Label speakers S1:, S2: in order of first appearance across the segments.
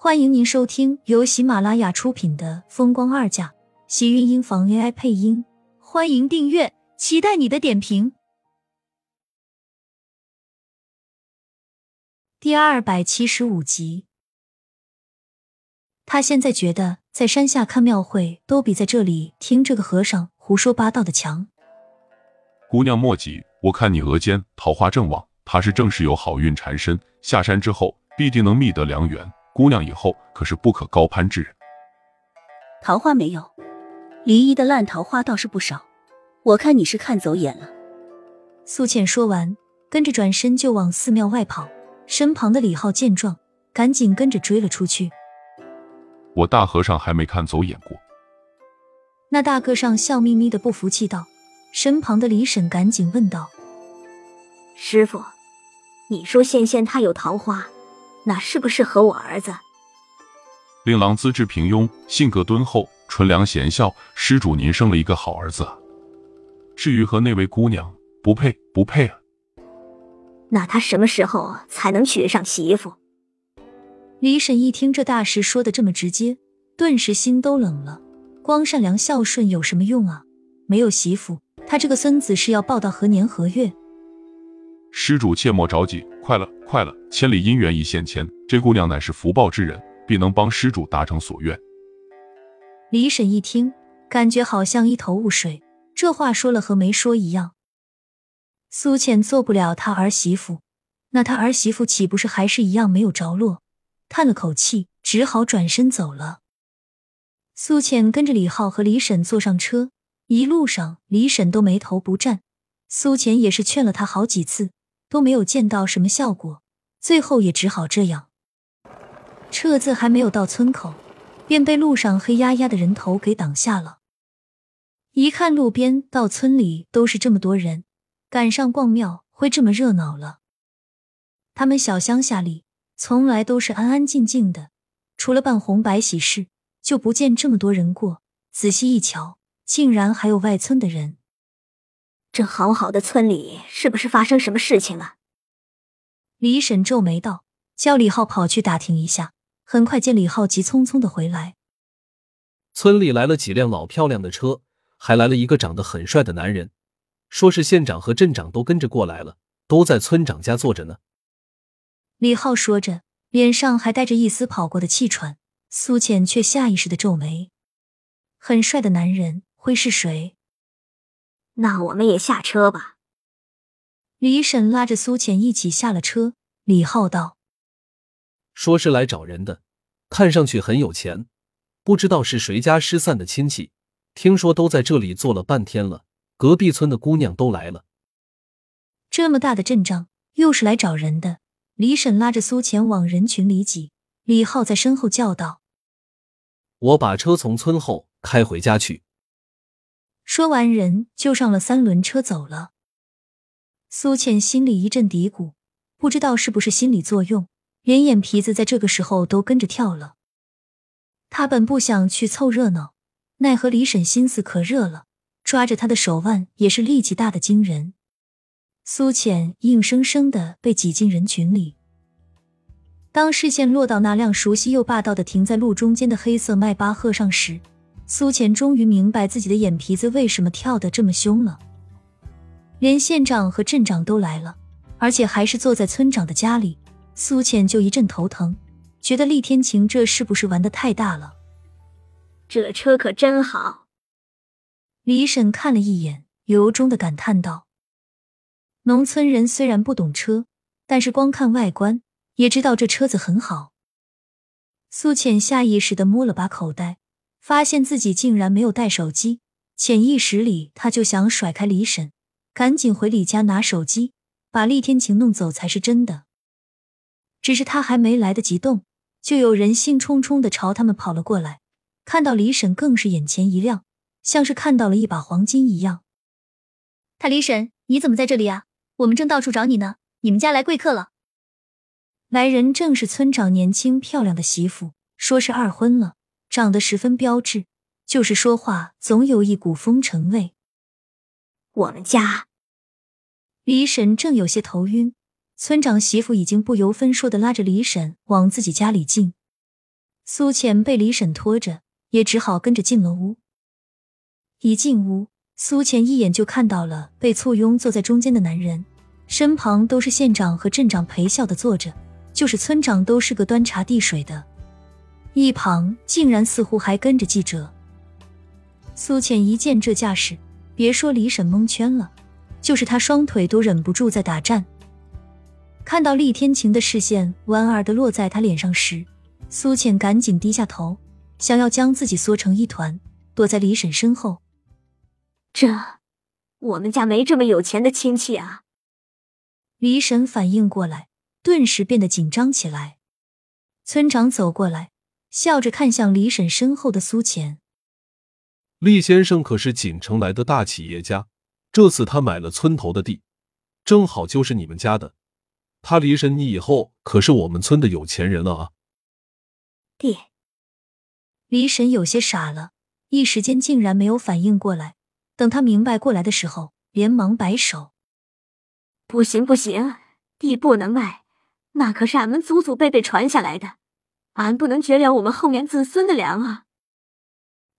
S1: 欢迎您收听由喜马拉雅出品的《风光二嫁》，喜运音房 AI 配音。欢迎订阅，期待你的点评。第二百七十五集，他现在觉得在山下看庙会都比在这里听这个和尚胡说八道的强。
S2: 姑娘莫急，我看你额间桃花正旺，怕是正是有好运缠身，下山之后必定能觅得良缘。姑娘以后可是不可高攀之人。
S3: 桃花没有，离异的烂桃花倒是不少。我看你是看走眼了。
S1: 苏浅说完，跟着转身就往寺庙外跑。身旁的李浩见状，赶紧跟着追了出去。
S2: 我大和尚还没看走眼过。
S1: 那大和尚笑眯眯的不服气道。身旁的李婶赶紧问道：“
S4: 师傅，你说仙仙她有桃花？”那是不是和我儿子？
S2: 令郎资质平庸，性格敦厚，纯良贤孝。施主，您生了一个好儿子。至于和那位姑娘，不配，不配啊！
S4: 那他什么时候才能娶上媳妇？
S1: 李婶一听这大师说的这么直接，顿时心都冷了。光善良孝顺有什么用啊？没有媳妇，他这个孙子是要抱到何年何月？
S2: 施主切莫着急，快了，快了！千里姻缘一线牵，这姑娘乃是福报之人，必能帮施主达成所愿。
S1: 李婶一听，感觉好像一头雾水，这话说了和没说一样。苏浅做不了他儿媳妇，那他儿媳妇岂不是还是一样没有着落？叹了口气，只好转身走了。苏浅跟着李浩和李婶坐上车，一路上李婶都眉头不展，苏浅也是劝了他好几次。都没有见到什么效果，最后也只好这样。车子还没有到村口，便被路上黑压压的人头给挡下了。一看路边到村里都是这么多人，赶上逛庙会这么热闹了。他们小乡下里从来都是安安静静的，除了办红白喜事，就不见这么多人过。仔细一瞧，竟然还有外村的人。
S4: 这好好的村里，是不是发生什么事情了？
S1: 李婶皱眉道：“叫李浩跑去打听一下。”很快见李浩急匆匆的回来。
S5: 村里来了几辆老漂亮的车，还来了一个长得很帅的男人，说是县长和镇长都跟着过来了，都在村长家坐着呢。
S1: 李浩说着，脸上还带着一丝跑过的气喘。苏浅却下意识的皱眉：“很帅的男人会是谁？”
S4: 那我们也下车吧。
S1: 李婶拉着苏浅一起下了车。李浩道：“
S5: 说是来找人的，看上去很有钱，不知道是谁家失散的亲戚。听说都在这里坐了半天了，隔壁村的姑娘都来了。
S1: 这么大的阵仗，又是来找人的。”李婶拉着苏浅往人群里挤。李浩在身后叫道：“
S5: 我把车从村后开回家去。”
S1: 说完，人就上了三轮车走了。苏浅心里一阵嘀咕，不知道是不是心理作用，连眼皮子在这个时候都跟着跳了。他本不想去凑热闹，奈何李婶心思可热了，抓着他的手腕也是力气大的惊人。苏浅硬生生的被挤进人群里。当视线落到那辆熟悉又霸道的停在路中间的黑色迈巴赫上时，苏浅终于明白自己的眼皮子为什么跳得这么凶了。连县长和镇长都来了，而且还是坐在村长的家里，苏浅就一阵头疼，觉得厉天晴这是不是玩的太大了？
S4: 这车可真好。
S1: 李婶看了一眼，由衷的感叹道：“农村人虽然不懂车，但是光看外观也知道这车子很好。”苏浅下意识的摸了把口袋。发现自己竟然没有带手机，潜意识里他就想甩开李婶，赶紧回李家拿手机，把厉天晴弄走才是真的。只是他还没来得及动，就有人兴冲冲的朝他们跑了过来。看到李婶，更是眼前一亮，像是看到了一把黄金一样。他李婶，你怎么在这里啊？我们正到处找你呢。你们家来贵客了。来人正是村长年轻漂亮的媳妇，说是二婚了。长得十分标致，就是说话总有一股风尘味。
S4: 我们家
S1: 李婶正有些头晕，村长媳妇已经不由分说的拉着李婶往自己家里进。苏浅被李婶拖着，也只好跟着进了屋。一进屋，苏浅一眼就看到了被簇拥坐在中间的男人，身旁都是县长和镇长陪笑的坐着，就是村长都是个端茶递水的，一旁竟然似乎还跟着记者。苏浅一见这架势，别说李婶蒙圈了，就是他双腿都忍不住在打颤。看到厉天晴的视线莞尔的落在他脸上时，苏浅赶紧低下头，想要将自己缩成一团，躲在李婶身后。
S4: 这，我们家没这么有钱的亲戚啊！
S1: 李婶反应过来，顿时变得紧张起来。村长走过来，笑着看向李婶身后的苏浅。
S5: 厉先生可是锦城来的大企业家，这次他买了村头的地，正好就是你们家的。他李婶，你以后可是我们村的有钱人了啊！
S4: 弟，
S1: 李婶有些傻了，一时间竟然没有反应过来。等他明白过来的时候，连忙摆手：“
S4: 不行不行，地不能卖，那可是俺们祖祖辈辈传下来的，俺不能绝了我们后面子孙的粮啊！”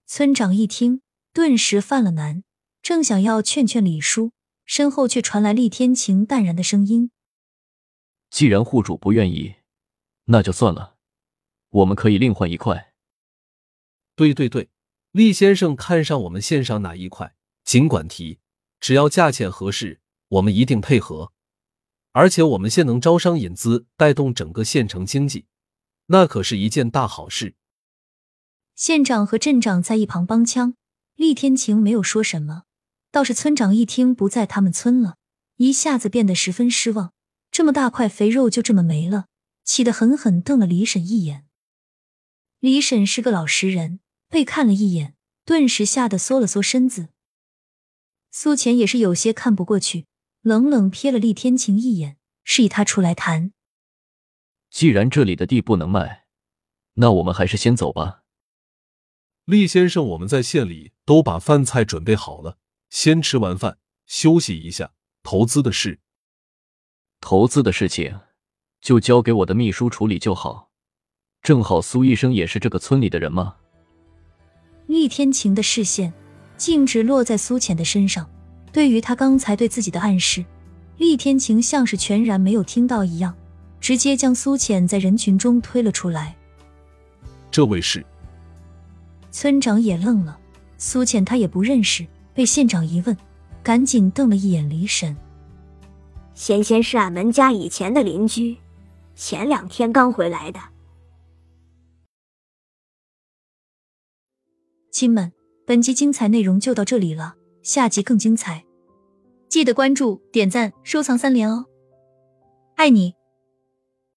S1: 村长一听，顿时犯了难，正想要劝劝李叔，身后却传来厉天晴淡然的声音：“
S6: 既然户主不愿意，那就算了。”我们可以另换一块。
S5: 对对对，厉先生看上我们县上哪一块，尽管提，只要价钱合适，我们一定配合。而且我们县能招商引资，带动整个县城经济，那可是一件大好事。
S1: 县长和镇长在一旁帮腔，厉天晴没有说什么，倒是村长一听不在他们村了，一下子变得十分失望。这么大块肥肉就这么没了，气得狠狠瞪了李婶一眼。李婶是个老实人，被看了一眼，顿时吓得缩了缩身子。苏浅也是有些看不过去，冷冷瞥了厉天晴一眼，示意他出来谈。
S6: 既然这里的地不能卖，那我们还是先走吧。
S5: 厉先生，我们在县里都把饭菜准备好了，先吃完饭休息一下。投资的事，
S6: 投资的事情就交给我的秘书处理就好。正好苏医生也是这个村里的人吗？
S1: 厉天晴的视线径直落在苏浅的身上，对于他刚才对自己的暗示，厉天晴像是全然没有听到一样，直接将苏浅在人群中推了出来。
S5: 这位是
S1: 村长也愣了，苏浅他也不认识，被县长一问，赶紧瞪了一眼李婶。
S4: 仙仙是俺们家以前的邻居，前两天刚回来的。
S1: 亲们，本集精彩内容就到这里了，下集更精彩，记得关注、点赞、收藏三连哦，爱你。